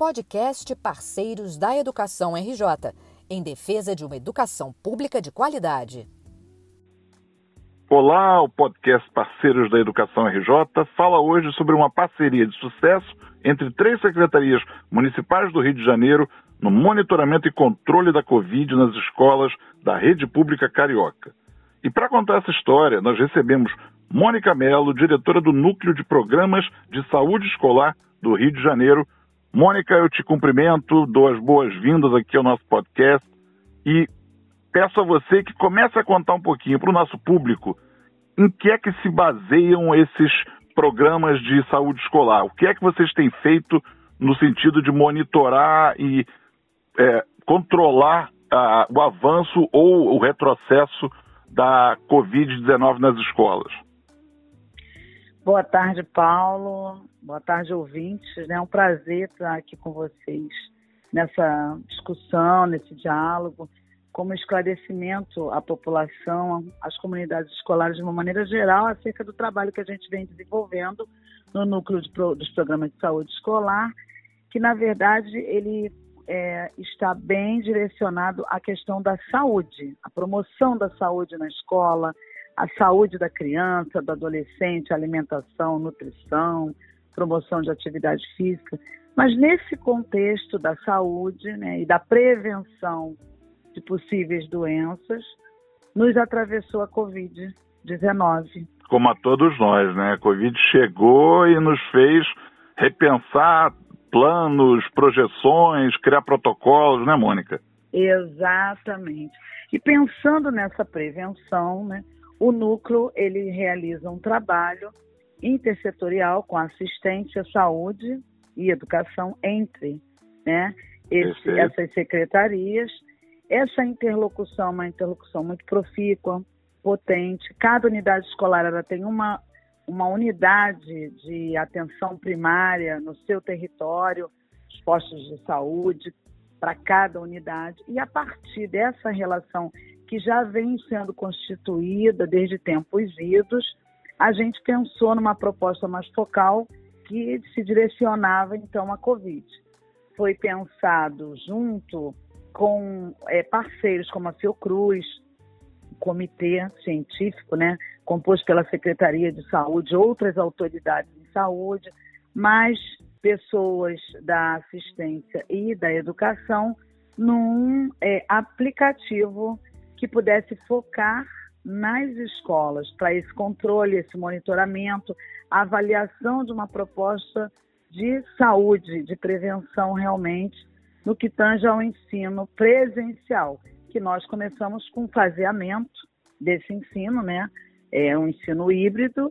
podcast Parceiros da Educação RJ, em defesa de uma educação pública de qualidade. Olá, o podcast Parceiros da Educação RJ fala hoje sobre uma parceria de sucesso entre três secretarias municipais do Rio de Janeiro no monitoramento e controle da Covid nas escolas da rede pública carioca. E para contar essa história, nós recebemos Mônica Mello, diretora do Núcleo de Programas de Saúde Escolar do Rio de Janeiro. Mônica, eu te cumprimento, dou as boas-vindas aqui ao nosso podcast e peço a você que comece a contar um pouquinho para o nosso público em que é que se baseiam esses programas de saúde escolar. O que é que vocês têm feito no sentido de monitorar e é, controlar ah, o avanço ou o retrocesso da Covid-19 nas escolas? Boa tarde, Paulo. Boa tarde, ouvintes. É um prazer estar aqui com vocês nessa discussão, nesse diálogo, como esclarecimento à população, às comunidades escolares de uma maneira geral, acerca do trabalho que a gente vem desenvolvendo no núcleo pro, dos programas de saúde escolar, que na verdade ele é, está bem direcionado à questão da saúde, a promoção da saúde na escola, a saúde da criança, do adolescente, alimentação, nutrição, promoção de atividade física. Mas nesse contexto da saúde né, e da prevenção de possíveis doenças, nos atravessou a Covid-19. Como a todos nós, né? A Covid chegou e nos fez repensar planos, projeções, criar protocolos, né, Mônica? Exatamente. E pensando nessa prevenção, né, o núcleo ele realiza um trabalho intersetorial com assistência, saúde e educação entre né, esse, essas secretarias. Essa interlocução é uma interlocução muito profícua, potente. Cada unidade escolar ela tem uma, uma unidade de atenção primária no seu território, os postos de saúde para cada unidade. E a partir dessa relação que já vem sendo constituída desde tempos idos, a gente pensou numa proposta mais focal que se direcionava então à Covid. Foi pensado junto com é, parceiros como a Fiocruz, comitê científico, né, composto pela Secretaria de Saúde, outras autoridades de saúde, mais pessoas da assistência e da educação, num é, aplicativo que pudesse focar nas escolas para esse controle, esse monitoramento, a avaliação de uma proposta de saúde, de prevenção realmente, no que tange ao ensino presencial, que nós começamos com o faseamento desse ensino, né? É um ensino híbrido,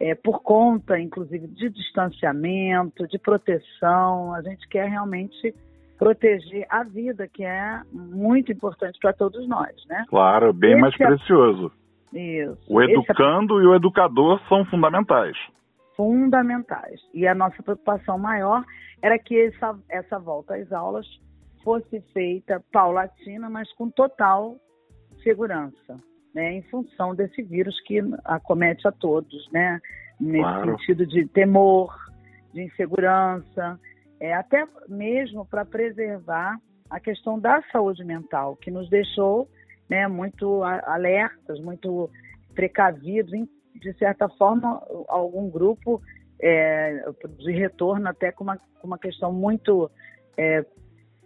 é, por conta, inclusive, de distanciamento, de proteção. A gente quer realmente proteger a vida, que é muito importante para todos nós, né? Claro, bem esse mais é... precioso. Isso. O é educando é... e o educador são fundamentais. Fundamentais. E a nossa preocupação maior era que essa, essa volta às aulas fosse feita paulatina, mas com total segurança, né? Em função desse vírus que acomete a todos, né? Nesse claro. sentido de temor, de insegurança, é, até mesmo para preservar a questão da saúde mental, que nos deixou né, muito alertas, muito precavidos, de certa forma, algum grupo é, de retorno até com uma, com uma questão muito é,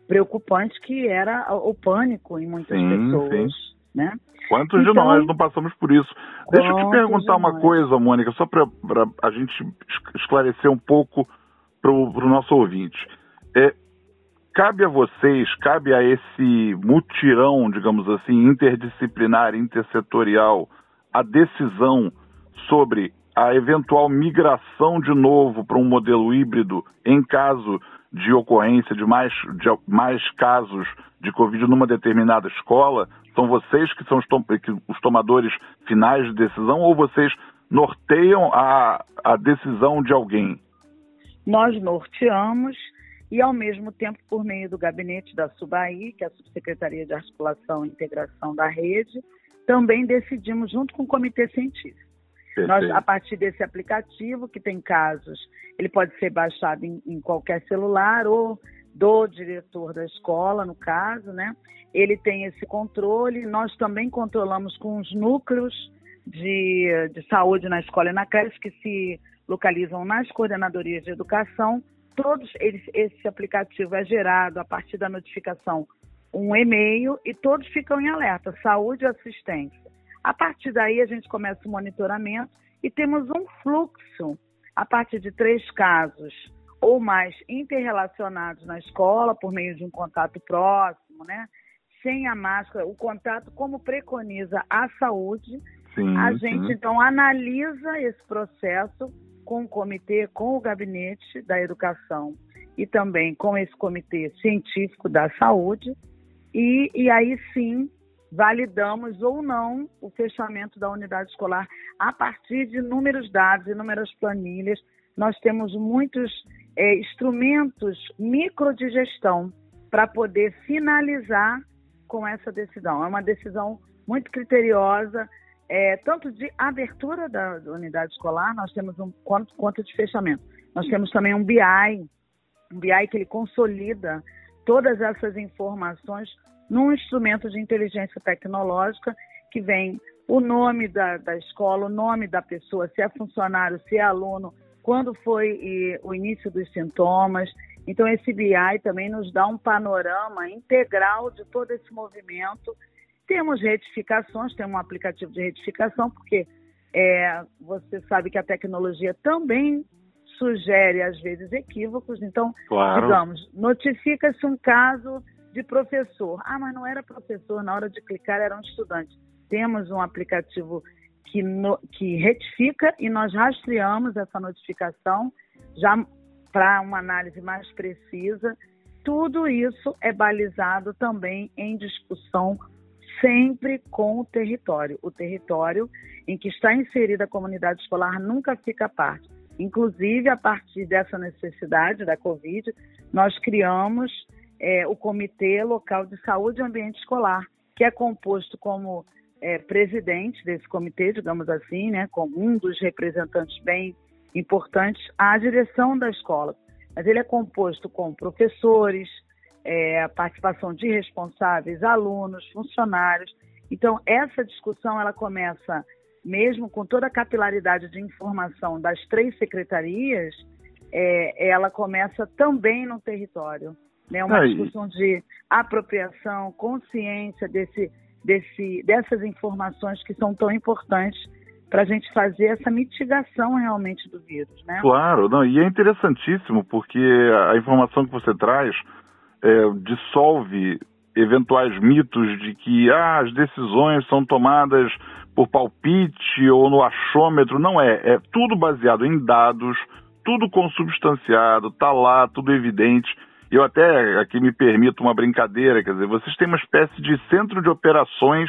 preocupante, que era o pânico em muitas sim, pessoas. Sim. Né? Quantos então, de nós não passamos por isso? Deixa eu te perguntar uma coisa, Mônica, só para a gente esclarecer um pouco para o nosso ouvinte. É, cabe a vocês, cabe a esse mutirão, digamos assim, interdisciplinar, intersetorial, a decisão sobre a eventual migração de novo para um modelo híbrido em caso de ocorrência de mais, de mais casos de Covid numa determinada escola? São vocês que são os, tom, que, os tomadores finais de decisão ou vocês norteiam a, a decisão de alguém? Nós norteamos e, ao mesmo tempo, por meio do gabinete da SUBAI, que é a Subsecretaria de Articulação e Integração da Rede, também decidimos, junto com o Comitê Científico. Nós, a partir desse aplicativo, que tem casos, ele pode ser baixado em, em qualquer celular ou do diretor da escola, no caso, né? Ele tem esse controle. Nós também controlamos com os núcleos de, de saúde na escola e na creche que se localizam nas coordenadorias de educação. Todos eles, esse aplicativo é gerado a partir da notificação um e-mail e todos ficam em alerta, saúde e assistência. A partir daí a gente começa o monitoramento e temos um fluxo a partir de três casos ou mais interrelacionados na escola por meio de um contato próximo, né? Sem a máscara, o contato como preconiza a saúde. Sim, a gente sim. então analisa esse processo com o comitê, com o gabinete da educação e também com esse comitê científico da saúde e, e aí sim validamos ou não o fechamento da unidade escolar a partir de inúmeros dados, inúmeras planilhas. Nós temos muitos é, instrumentos gestão para poder finalizar com essa decisão. É uma decisão muito criteriosa, é, tanto de abertura da, da, unidade escolar, nós temos um quanto, quanto de fechamento. Nós temos também um BI, um BI que ele consolida todas essas informações num instrumento de inteligência tecnológica que vem o nome da, da escola, o nome da pessoa, se é funcionário, se é aluno, quando foi e, o início dos sintomas. Então, esse BI também nos dá um panorama integral de todo esse movimento. Temos retificações, tem um aplicativo de retificação, porque é, você sabe que a tecnologia também sugere, às vezes, equívocos. Então, claro. digamos, notifica-se um caso de professor. Ah, mas não era professor, na hora de clicar era um estudante. Temos um aplicativo que, no, que retifica e nós rastreamos essa notificação já para uma análise mais precisa. Tudo isso é balizado também em discussão sempre com o território. O território em que está inserida a comunidade escolar nunca fica à parte. Inclusive, a partir dessa necessidade da Covid, nós criamos é, o Comitê Local de Saúde e Ambiente Escolar, que é composto como é, presidente desse comitê, digamos assim, né, como um dos representantes bem importantes, a direção da escola. Mas ele é composto com professores, é, a participação de responsáveis, alunos, funcionários. Então, essa discussão ela começa mesmo com toda a capilaridade de informação das três secretarias, é, ela começa também no território né? Uma Aí. discussão de apropriação, consciência desse, desse, dessas informações que são tão importantes para a gente fazer essa mitigação realmente do vírus, né? Claro, não, e é interessantíssimo porque a informação que você traz é, dissolve eventuais mitos de que ah, as decisões são tomadas por palpite ou no achômetro. Não é, é tudo baseado em dados, tudo consubstanciado, tá lá, tudo evidente. Eu até aqui me permito uma brincadeira, quer dizer, vocês têm uma espécie de centro de operações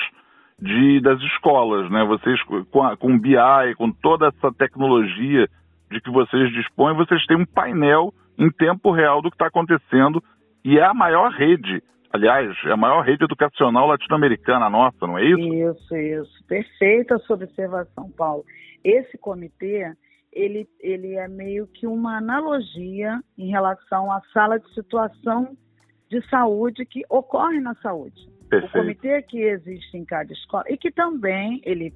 de, das escolas, né? Vocês com, a, com BI, com toda essa tecnologia de que vocês dispõem, vocês têm um painel em tempo real do que está acontecendo e é a maior rede, aliás, é a maior rede educacional latino-americana nossa, não é isso? Isso, isso. Perfeita sua observação, Paulo. Esse comitê ele, ele é meio que uma analogia em relação à sala de situação de saúde que ocorre na saúde. Perfeito. O comitê que existe em cada escola e que também ele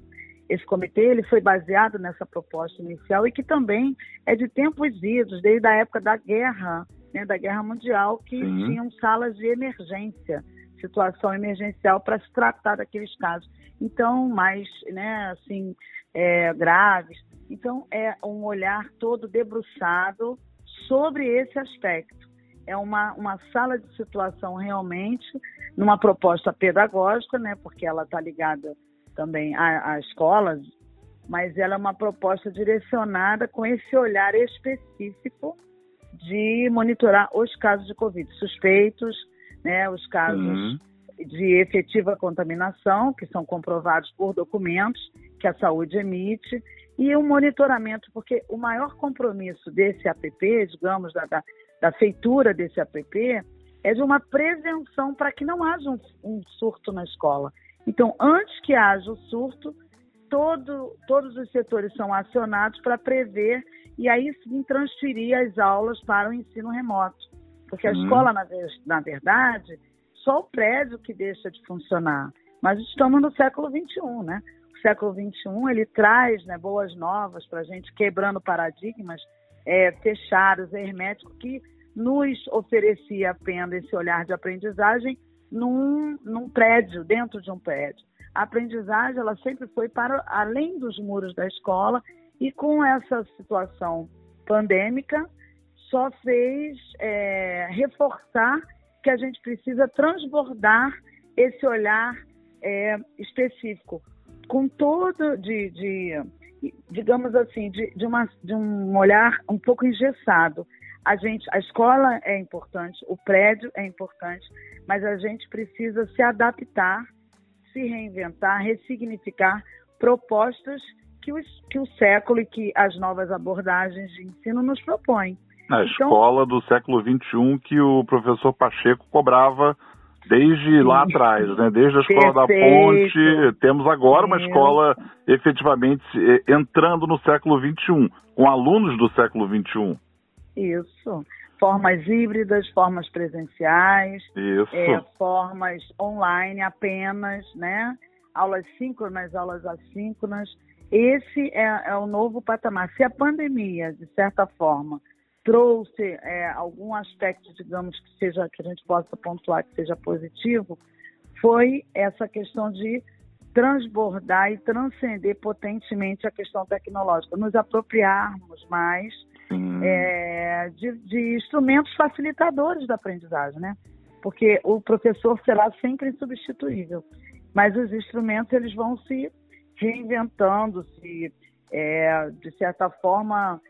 esse comitê ele foi baseado nessa proposta inicial e que também é de tempos idos, desde a época da guerra, né, da guerra mundial, que Sim. tinham salas de emergência, situação emergencial para se tratar daqueles casos. Então, mais, né, assim, é, graves. Então, é um olhar todo debruçado sobre esse aspecto. É uma, uma sala de situação realmente, numa proposta pedagógica, né, porque ela está ligada também à, escolas, mas ela é uma proposta direcionada com esse olhar específico de monitorar os casos de Covid, suspeitos, né, os casos uhum. de efetiva contaminação, que são comprovados por documentos que a saúde emite, e o um monitoramento, porque o maior compromisso desse APP, digamos, da, da, da feitura desse APP, é de uma prevenção para que não haja um, um, surto na escola. Então, antes que haja o surto, todo, todos os setores são acionados para prever e aí sim transferir as aulas para o ensino remoto. Porque a escola, na, na verdade, só o prédio que deixa de funcionar. Mas estamos no século XXI, né? O século XXI, ele traz né, boas novas para a gente, quebrando paradigmas é, fechados, herméticos, que nos oferecia apenas esse olhar de aprendizagem num, num prédio, dentro de um prédio. A aprendizagem, ela sempre foi para além dos muros da escola e com essa situação pandêmica, só fez é, reforçar que a gente precisa transbordar esse olhar é, específico, com todo de, de digamos assim, de, de, uma, de um olhar um pouco engessado. A gente, a escola é importante, o prédio é importante, mas a gente precisa se adaptar, se reinventar, ressignificar propostas que, os, que o século e que as novas abordagens de ensino nos propõem. Na então, escola do século XXI que o professor Pacheco cobrava desde lá atrás, né? Desde a escola Perfeito. da Ponte, temos agora uma escola efetivamente eh, entrando no século XXI, com alunos do século XXI. Isso. Formas híbridas, formas presenciais, é, formas online apenas, né? Aulas síncronas, aulas assíncronas. Esse é, é o novo patamar. Se a pandemia, de certa forma, trouxe é, algum aspecto, digamos, que seja que a gente possa pontuar que seja positivo, foi essa questão de transbordar e transcender potentemente a questão tecnológica, nos apropriarmos mais é, de, de, instrumentos facilitadores da aprendizagem, né? Porque o professor será sempre insubstituível, mas os instrumentos eles vão se reinventando, se é, de certa forma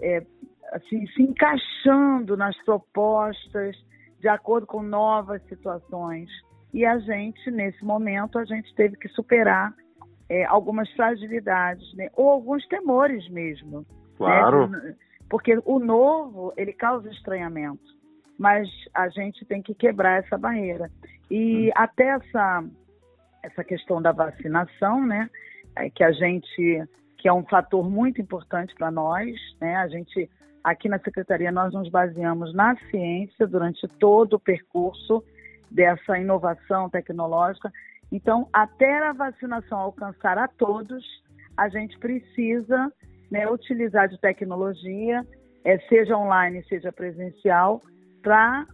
é, assim, se encaixando nas propostas de acordo com novas situações. E a gente, nesse momento, a gente teve que superar é, algumas fragilidades, né? ou alguns temores mesmo. Né? Claro. Né? Porque o novo, ele causa estranhamento, mas a gente tem que quebrar essa barreira. E hum. até essa, essa questão da vacinação, né, é que a gente, que é um fator muito importante para nós, né, a gente Aqui na secretaria nós nos baseamos na ciência durante todo o percurso dessa inovação tecnológica. Então, até a vacinação alcançar a todos, a gente precisa né, utilizar de tecnologia, é, seja online, seja presencial, para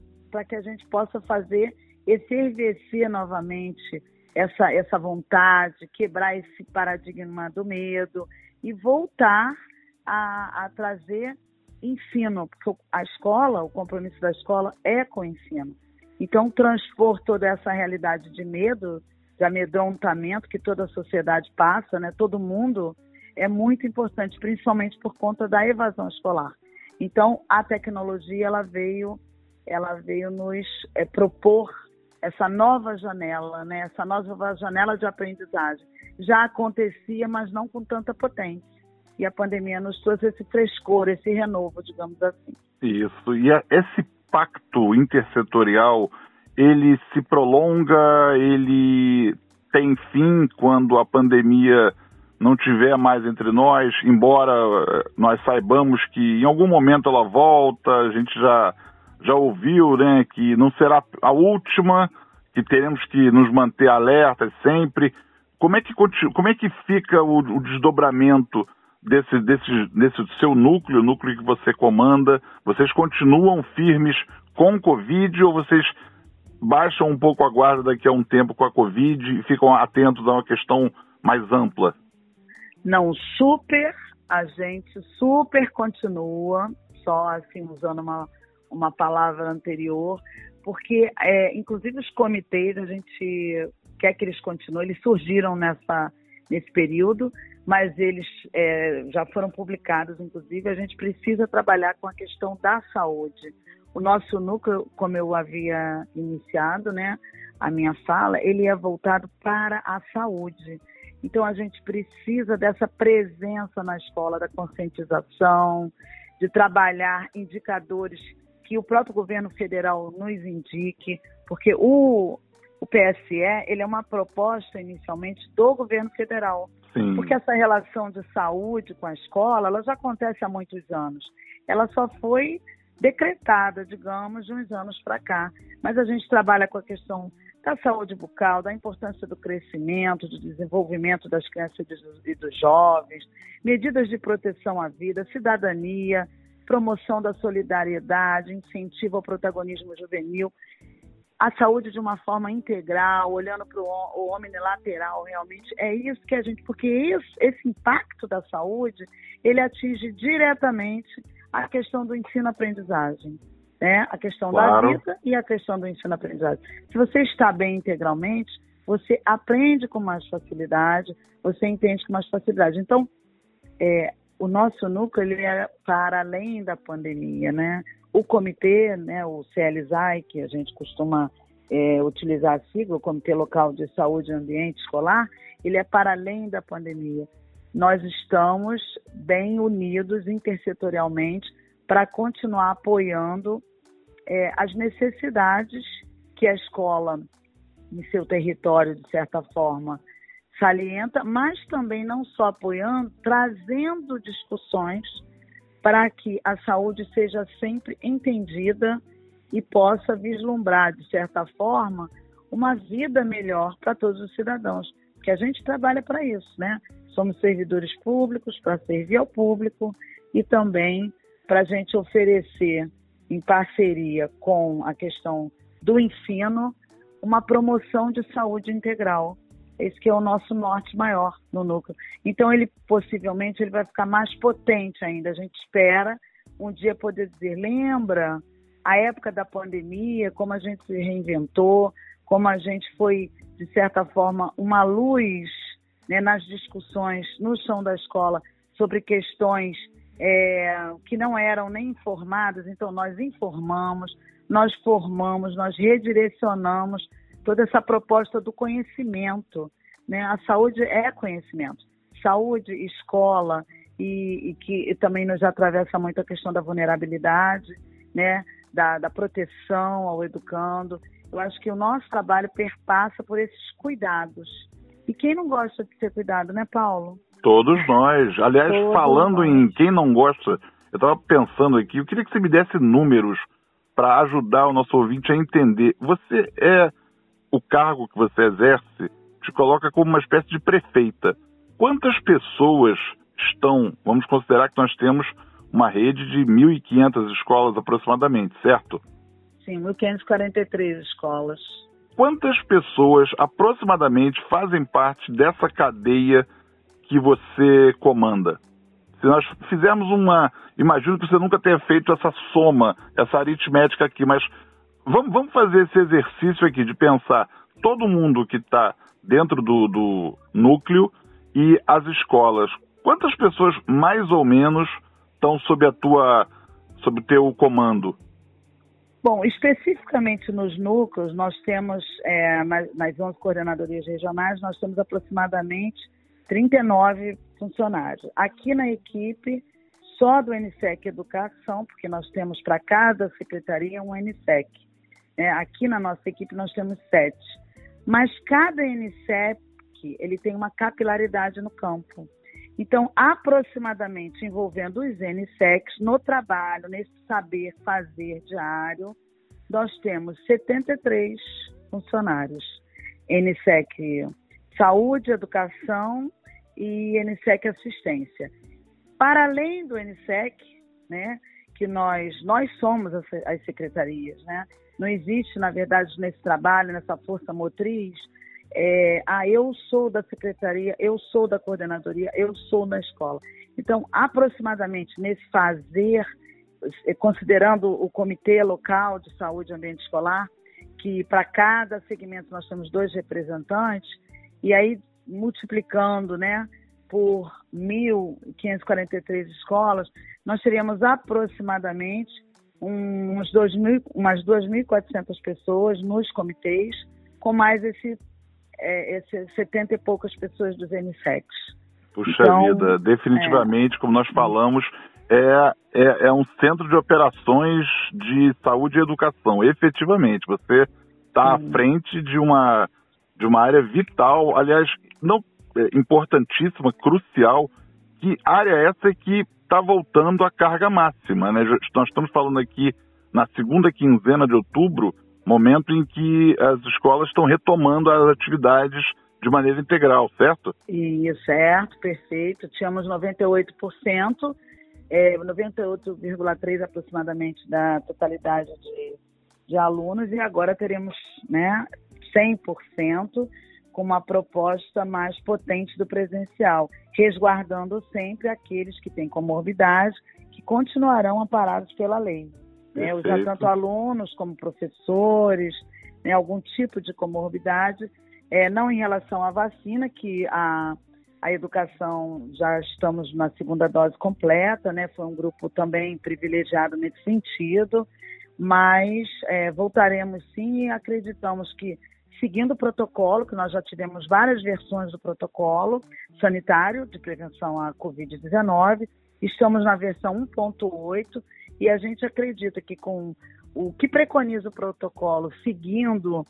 que a gente possa fazer esse ervecer novamente essa, essa vontade, quebrar esse paradigma do medo e voltar a, a trazer ensino, porque a escola, o compromisso da escola é com o ensino. Então, transpor toda essa realidade de medo, de amedrontamento que toda a sociedade passa, né, todo mundo, é muito importante, principalmente por conta da evasão escolar. Então, a tecnologia ela veio, ela veio nos é, propor essa nova janela, né, essa nova janela de aprendizagem. Já acontecia, mas não com tanta potência e a pandemia nos trouxe esse frescor, esse renovo, digamos assim. Isso. E esse pacto intersetorial, ele se prolonga, ele tem fim quando a pandemia não tiver mais entre nós, embora eh, nós saibamos que em algum momento ela volta, a gente já já ouviu, né, que não será a última, que teremos que nos manter alertas sempre. Como é que como é que fica o, o desdobramento desse, desse, desse seu núcleo, núcleo que você comanda, vocês continuam firmes com Covid ou vocês baixam um pouco a guarda daqui a um tempo com a Covid e ficam atentos a uma questão mais ampla? Não, super, a gente super continua, só assim, usando uma, uma palavra anterior, porque, é, inclusive, os comitês, a gente quer que eles continuem, eles surgiram nessa, nesse período, mas eles é, já foram publicados, inclusive, a gente precisa trabalhar com a questão da saúde. O nosso núcleo, como eu havia iniciado, né, a minha fala, ele é voltado para a saúde. Então, a gente precisa dessa presença na escola, da conscientização, de trabalhar indicadores que o próprio governo federal nos indique, porque o, o PSE ele é uma proposta inicialmente do governo federal. Sim. Porque essa relação de saúde com a escola, ela já acontece há muitos anos. Ela só foi decretada, digamos, de uns anos para cá. Mas a gente trabalha com a questão da saúde bucal, da importância do crescimento, do desenvolvimento das crianças e dos jovens, medidas de proteção à vida, cidadania, promoção da solidariedade, incentivo ao protagonismo juvenil, a saúde de uma forma integral, olhando para o homem lateral, realmente é isso que a gente, porque isso, esse impacto da saúde, ele atinge diretamente a questão do ensino-aprendizagem, né? A questão claro. da vida e a questão do ensino-aprendizagem. Se você está bem integralmente, você aprende com mais facilidade, você entende com mais facilidade. Então, é, o nosso núcleo ele é para além da pandemia, né? O comitê, né, o CLSAI, que a gente costuma é, utilizar a sigla, o Comitê Local de Saúde e Ambiente Escolar, ele é para além da pandemia nós estamos bem unidos intersetorialmente para continuar apoiando é, as necessidades que a escola, em seu território, de certa forma, salienta, mas também não só apoiando, trazendo discussões para que a saúde seja sempre entendida e possa vislumbrar, de certa forma, uma vida melhor para todos os cidadãos. Porque a gente trabalha para isso, né? Somos servidores públicos para servir ao público e também para a gente oferecer, em parceria com a questão do ensino, uma promoção de saúde integral. Esse que é o nosso norte maior no núcleo. Então, ele possivelmente ele vai ficar mais potente ainda. A gente espera um dia poder dizer, lembra a época da pandemia, como a gente se reinventou, como a gente foi, de certa forma, uma luz né, nas discussões no chão da escola sobre questões é, que não eram nem informadas, então nós informamos, nós formamos, nós redirecionamos toda essa proposta do conhecimento. Né? A saúde é conhecimento. Saúde, escola, e, e que e também nos atravessa muito a questão da vulnerabilidade, né? da, da proteção ao educando. Eu acho que o nosso trabalho perpassa por esses cuidados. E quem não gosta de ser cuidado, né, Paulo? Todos nós. Aliás, Todos falando nós. em quem não gosta, eu estava pensando aqui, eu queria que você me desse números para ajudar o nosso ouvinte a entender. Você é o cargo que você exerce te coloca como uma espécie de prefeita. Quantas pessoas estão, vamos considerar que nós temos uma rede de 1.500 escolas aproximadamente, certo? Sim, 1.543 escolas quantas pessoas aproximadamente fazem parte dessa cadeia que você comanda? Se nós fizermos uma. Imagino que você nunca tenha feito essa soma, essa aritmética aqui, mas vamos, vamos fazer esse exercício aqui de pensar todo mundo que está dentro do, do núcleo e as escolas. Quantas pessoas mais ou menos estão sob a tua, sob o teu comando? Bom, especificamente nos núcleos, nós temos, é, nas, nas 11 coordenadorias regionais, nós temos aproximadamente 39 funcionários. Aqui na equipe, só do NSEC Educação, porque nós temos para cada secretaria um NSEC. É, aqui na nossa equipe nós temos sete. Mas cada NSEC, ele tem uma capilaridade no campo. Então, aproximadamente envolvendo os NSECs no trabalho, nesse saber fazer diário, nós temos 73 funcionários. NSEC Saúde, Educação e NSEC Assistência. Para além do NSEC, né, que nós, nós somos as, as secretarias, né? Não existe, na verdade, nesse trabalho, nessa força motriz, é, ah, eu sou da secretaria, eu sou da coordenadoria, eu sou na escola. Então, aproximadamente nesse fazer, eh, considerando o comitê local de saúde e ambiente escolar, que para cada segmento nós temos dois representantes, e aí multiplicando, né, por 1.543 escolas, nós teríamos aproximadamente uns 2 mil, umas 2.400 pessoas nos comitês, com mais esse é, esse 70 e poucas pessoas dos NSECs. Puxa então, vida, definitivamente, é... como nós falamos, é, é, é, um centro de operações de saúde e educação. Efetivamente, você está à frente de uma, de uma área vital, aliás, não é, importantíssima, crucial. Que área é essa que está voltando à carga máxima. Né? Nós estamos falando aqui na segunda quinzena de outubro, momento em que as escolas estão retomando as atividades de maneira integral, certo? Isso, certo, perfeito. Tínhamos 98%, é, 98,3% aproximadamente da totalidade de, de alunos, e agora teremos né, 100% com uma proposta mais potente do presencial, resguardando sempre aqueles que têm comorbidade, que continuarão amparados pela lei. Né? Os, tanto alunos como professores, né, algum tipo de comorbidade, é, não em relação à vacina, que a, a educação já estamos na segunda dose completa, né? Foi um grupo também privilegiado nesse sentido, mas é, voltaremos sim e acreditamos que seguindo o protocolo, que nós já tivemos várias versões do protocolo sanitário de prevenção à Covid-19, estamos na versão 1.8 e a gente acredita que com o que preconiza o protocolo, seguindo,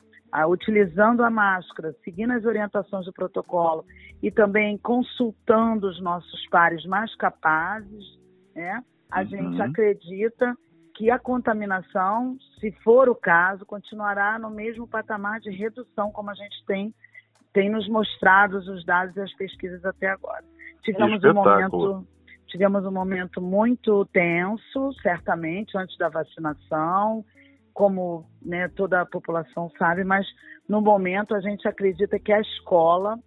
utilizando a máscara, seguindo as orientações do protocolo e também consultando os nossos pares mais capazes, né, a uhum. gente acredita que a contaminação, se for o caso, continuará no mesmo patamar de redução como a gente tem tem nos mostrado os dados e as pesquisas até agora. Tivemos um momento tivemos um momento muito tenso, certamente antes da vacinação, como né, toda a população sabe, mas no momento a gente acredita que a escola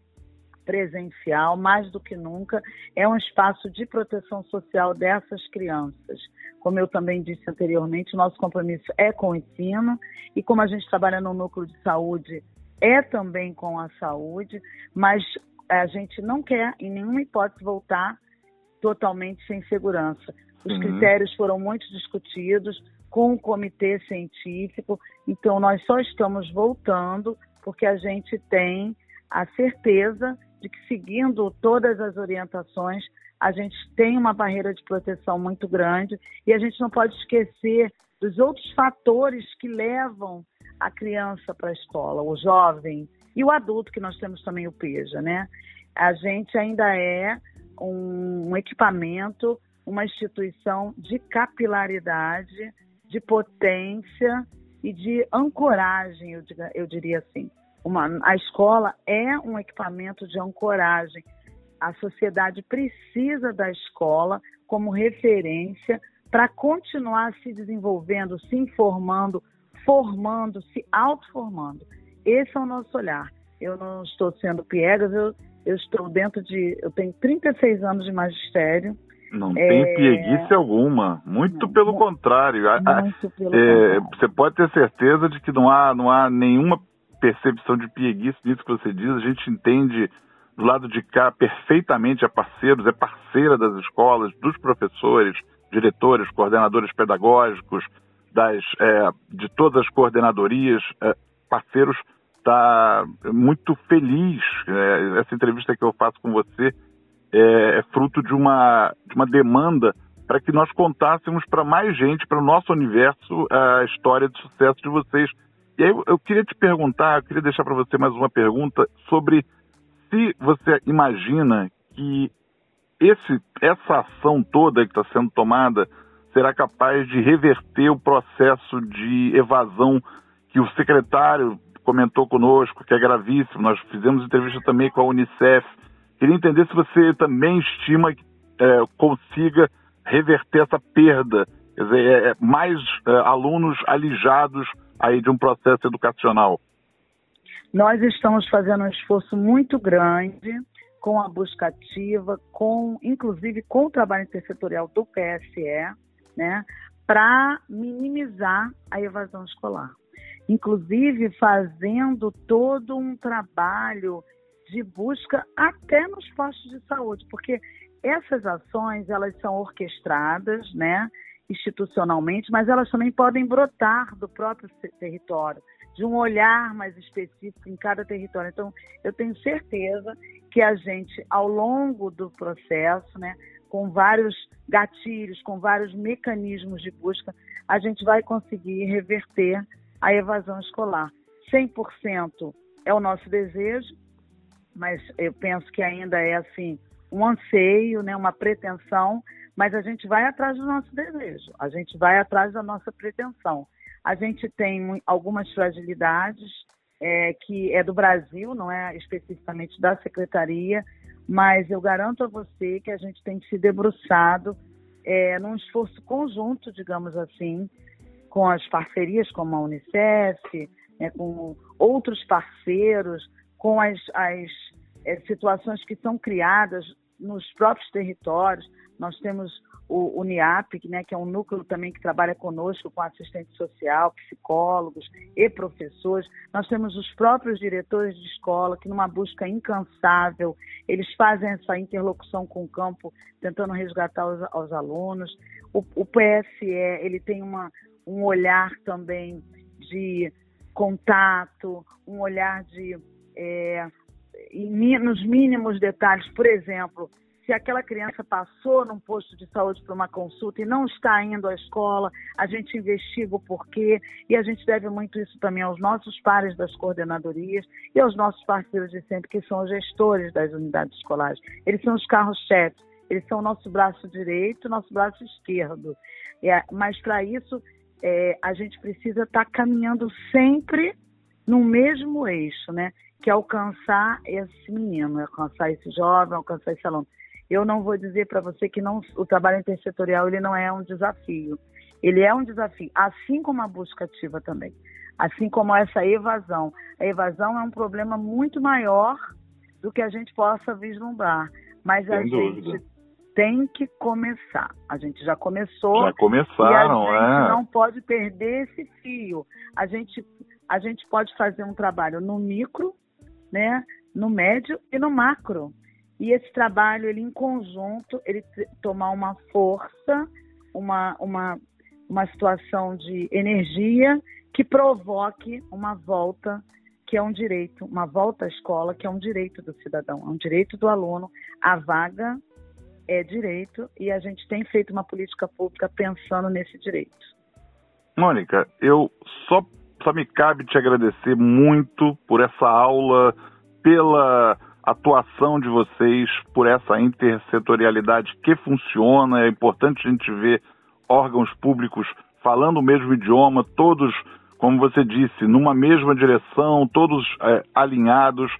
presencial, mais do que nunca, é um espaço de proteção social dessas crianças. Como eu também disse anteriormente, nosso compromisso é com o ensino e como a gente trabalha no núcleo de saúde, é também com a saúde, mas a gente não quer, em nenhuma hipótese, voltar totalmente sem segurança. Os uhum. critérios foram muito discutidos com o comitê científico, então nós só estamos voltando porque a gente tem a certeza de que seguindo todas as orientações, a gente tem uma barreira de proteção muito grande e a gente não pode esquecer dos outros fatores que levam a criança para a escola, o jovem e o adulto, que nós temos também o PEJA, né? A gente ainda é um, equipamento, uma instituição de capilaridade, de potência e de ancoragem, eu, diga, eu diria assim. Uma, a escola é um equipamento de ancoragem. A sociedade precisa da escola como referência para continuar se desenvolvendo, se informando, formando, se autoformando. Esse é o nosso olhar. Eu não estou sendo piegas, eu, eu estou dentro de. Eu tenho 36 anos de magistério, não é... tem pieguice alguma, muito não, pelo contrário. Muito pelo é, contrário. Você pode ter certeza de que não há, não há nenhuma percepção de pieguice nisso que você diz, a gente entende do lado de cá perfeitamente, é parceiros, é parceira das escolas, dos professores, diretores, coordenadores pedagógicos, das, é, de todas as coordenadorias, é, parceiros, está muito feliz. É, essa entrevista que eu faço com você é, é fruto de uma, de uma demanda para que nós contássemos para mais gente, para o nosso universo, a história de sucesso de vocês e aí eu queria te perguntar, eu queria deixar para você mais uma pergunta sobre se você imagina que esse, essa ação toda que está sendo tomada será capaz de reverter o processo de evasão que o secretário comentou conosco, que é gravíssimo. Nós fizemos entrevista também com a Unicef. Queria entender se você também estima que é, consiga reverter essa perda, quer dizer, é, é mais é, alunos alijados aí de um processo educacional? Nós estamos fazendo um esforço muito grande com a busca ativa, com inclusive com o trabalho intersetorial do PSE, né, para minimizar a evasão escolar. Inclusive fazendo todo um trabalho de busca até nos postos de saúde, porque essas ações elas são orquestradas, né? Institucionalmente, mas elas também podem brotar do próprio território, de um olhar mais específico em cada território. Então, eu tenho certeza que a gente, ao longo do processo, né, com vários gatilhos, com vários mecanismos de busca, a gente vai conseguir reverter a evasão escolar. 100% é o nosso desejo, mas eu penso que ainda é assim um anseio, né, uma pretensão, mas a gente vai atrás do nosso desejo, a gente vai atrás da nossa pretensão. A gente tem algumas fragilidades é, que é do Brasil, não é especificamente da secretaria, mas eu garanto a você que a gente tem se debruçado é, num esforço conjunto, digamos assim, com as parcerias como a Unicef, né, com outros parceiros, com as, as é, situações que são criadas nos próprios territórios. Nós temos o, o NIAP, né, que é um núcleo também que trabalha conosco com assistente social, psicólogos e professores. Nós temos os próprios diretores de escola que, numa busca incansável, eles fazem essa interlocução com o campo, tentando resgatar os, os alunos. O, o PSE ele tem uma, um olhar também de contato, um olhar de é, nos mínimos detalhes, por exemplo, se aquela criança passou num posto de saúde para uma consulta e não está indo à escola, a gente investiga o porquê e a gente deve muito isso também aos nossos pares das coordenadorias e aos nossos parceiros de sempre, que são os gestores das unidades escolares. Eles são os carros-chefes, eles são o nosso braço direito, nosso braço esquerdo. É, mas para isso, é, a gente precisa estar tá caminhando sempre no mesmo eixo, né? Que é alcançar esse menino, alcançar esse jovem, alcançar esse aluno. Eu não vou dizer para você que não, o trabalho intersetorial ele não é um desafio. Ele é um desafio, assim como a busca ativa também. Assim como essa evasão. A evasão é um problema muito maior do que a gente possa vislumbrar. Mas Sem a dúvida. gente tem que começar. A gente já começou. Já começaram, e a gente é. não pode perder esse fio. A gente, a gente pode fazer um trabalho no micro, né, no médio e no macro. E esse trabalho, ele em conjunto, ele tomar uma força, uma, uma, uma situação de energia que provoque uma volta, que é um direito, uma volta à escola, que é um direito do cidadão, é um direito do aluno. A vaga é direito e a gente tem feito uma política pública pensando nesse direito. Mônica, eu só, só me cabe te agradecer muito por essa aula, pela atuação de vocês, por essa intersetorialidade que funciona. É importante a gente ver órgãos públicos falando o mesmo idioma, todos, como você disse, numa mesma direção, todos é, alinhados.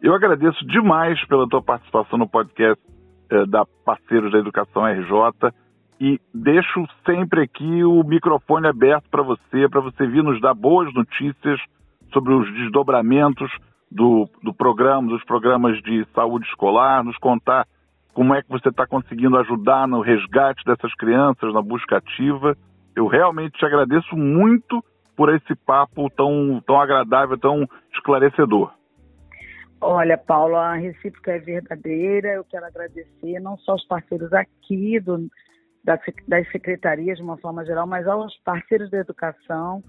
Eu agradeço demais pela tua participação no podcast é, da Parceiros da Educação RJ e deixo sempre aqui o microfone aberto para você, para você vir nos dar boas notícias sobre os desdobramentos do, do programa, dos programas de saúde escolar, nos contar como é que você está conseguindo ajudar no resgate dessas crianças, na busca ativa. Eu realmente te agradeço muito por esse papo tão, tão agradável, tão esclarecedor. Olha, Paulo, a recíproca é verdadeira. Eu quero agradecer não só aos parceiros aqui do, das, das secretarias, de uma forma geral, mas aos parceiros da educação,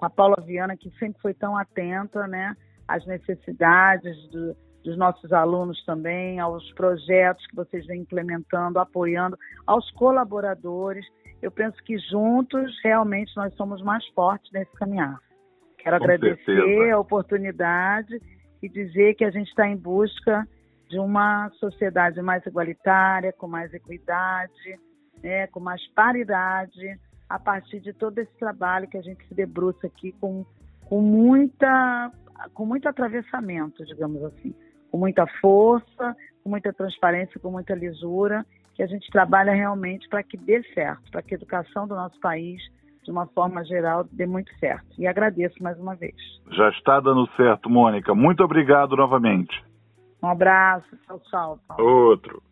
a Paula Viana, que sempre foi tão atenta, né? Às necessidades do, dos nossos alunos também, aos projetos que vocês vêm implementando, apoiando, aos colaboradores. Eu penso que juntos realmente nós somos mais fortes nesse caminhar. Quero Com agradecer certeza. a oportunidade e dizer que a gente está em busca de uma sociedade mais igualitária, com mais equidade, né, com mais paridade, a partir de todo esse trabalho que a gente se debruça aqui com, com muita com muito atravessamento, digamos assim, com muita força, com muita transparência, com muita lisura, que a gente trabalha realmente para que dê certo, para que a educação do nosso país, de uma forma geral, dê muito certo. E agradeço mais uma vez. Já está dando certo, Mônica. Muito obrigado novamente. Um abraço. Tchau, tchau. Paulo. Outro.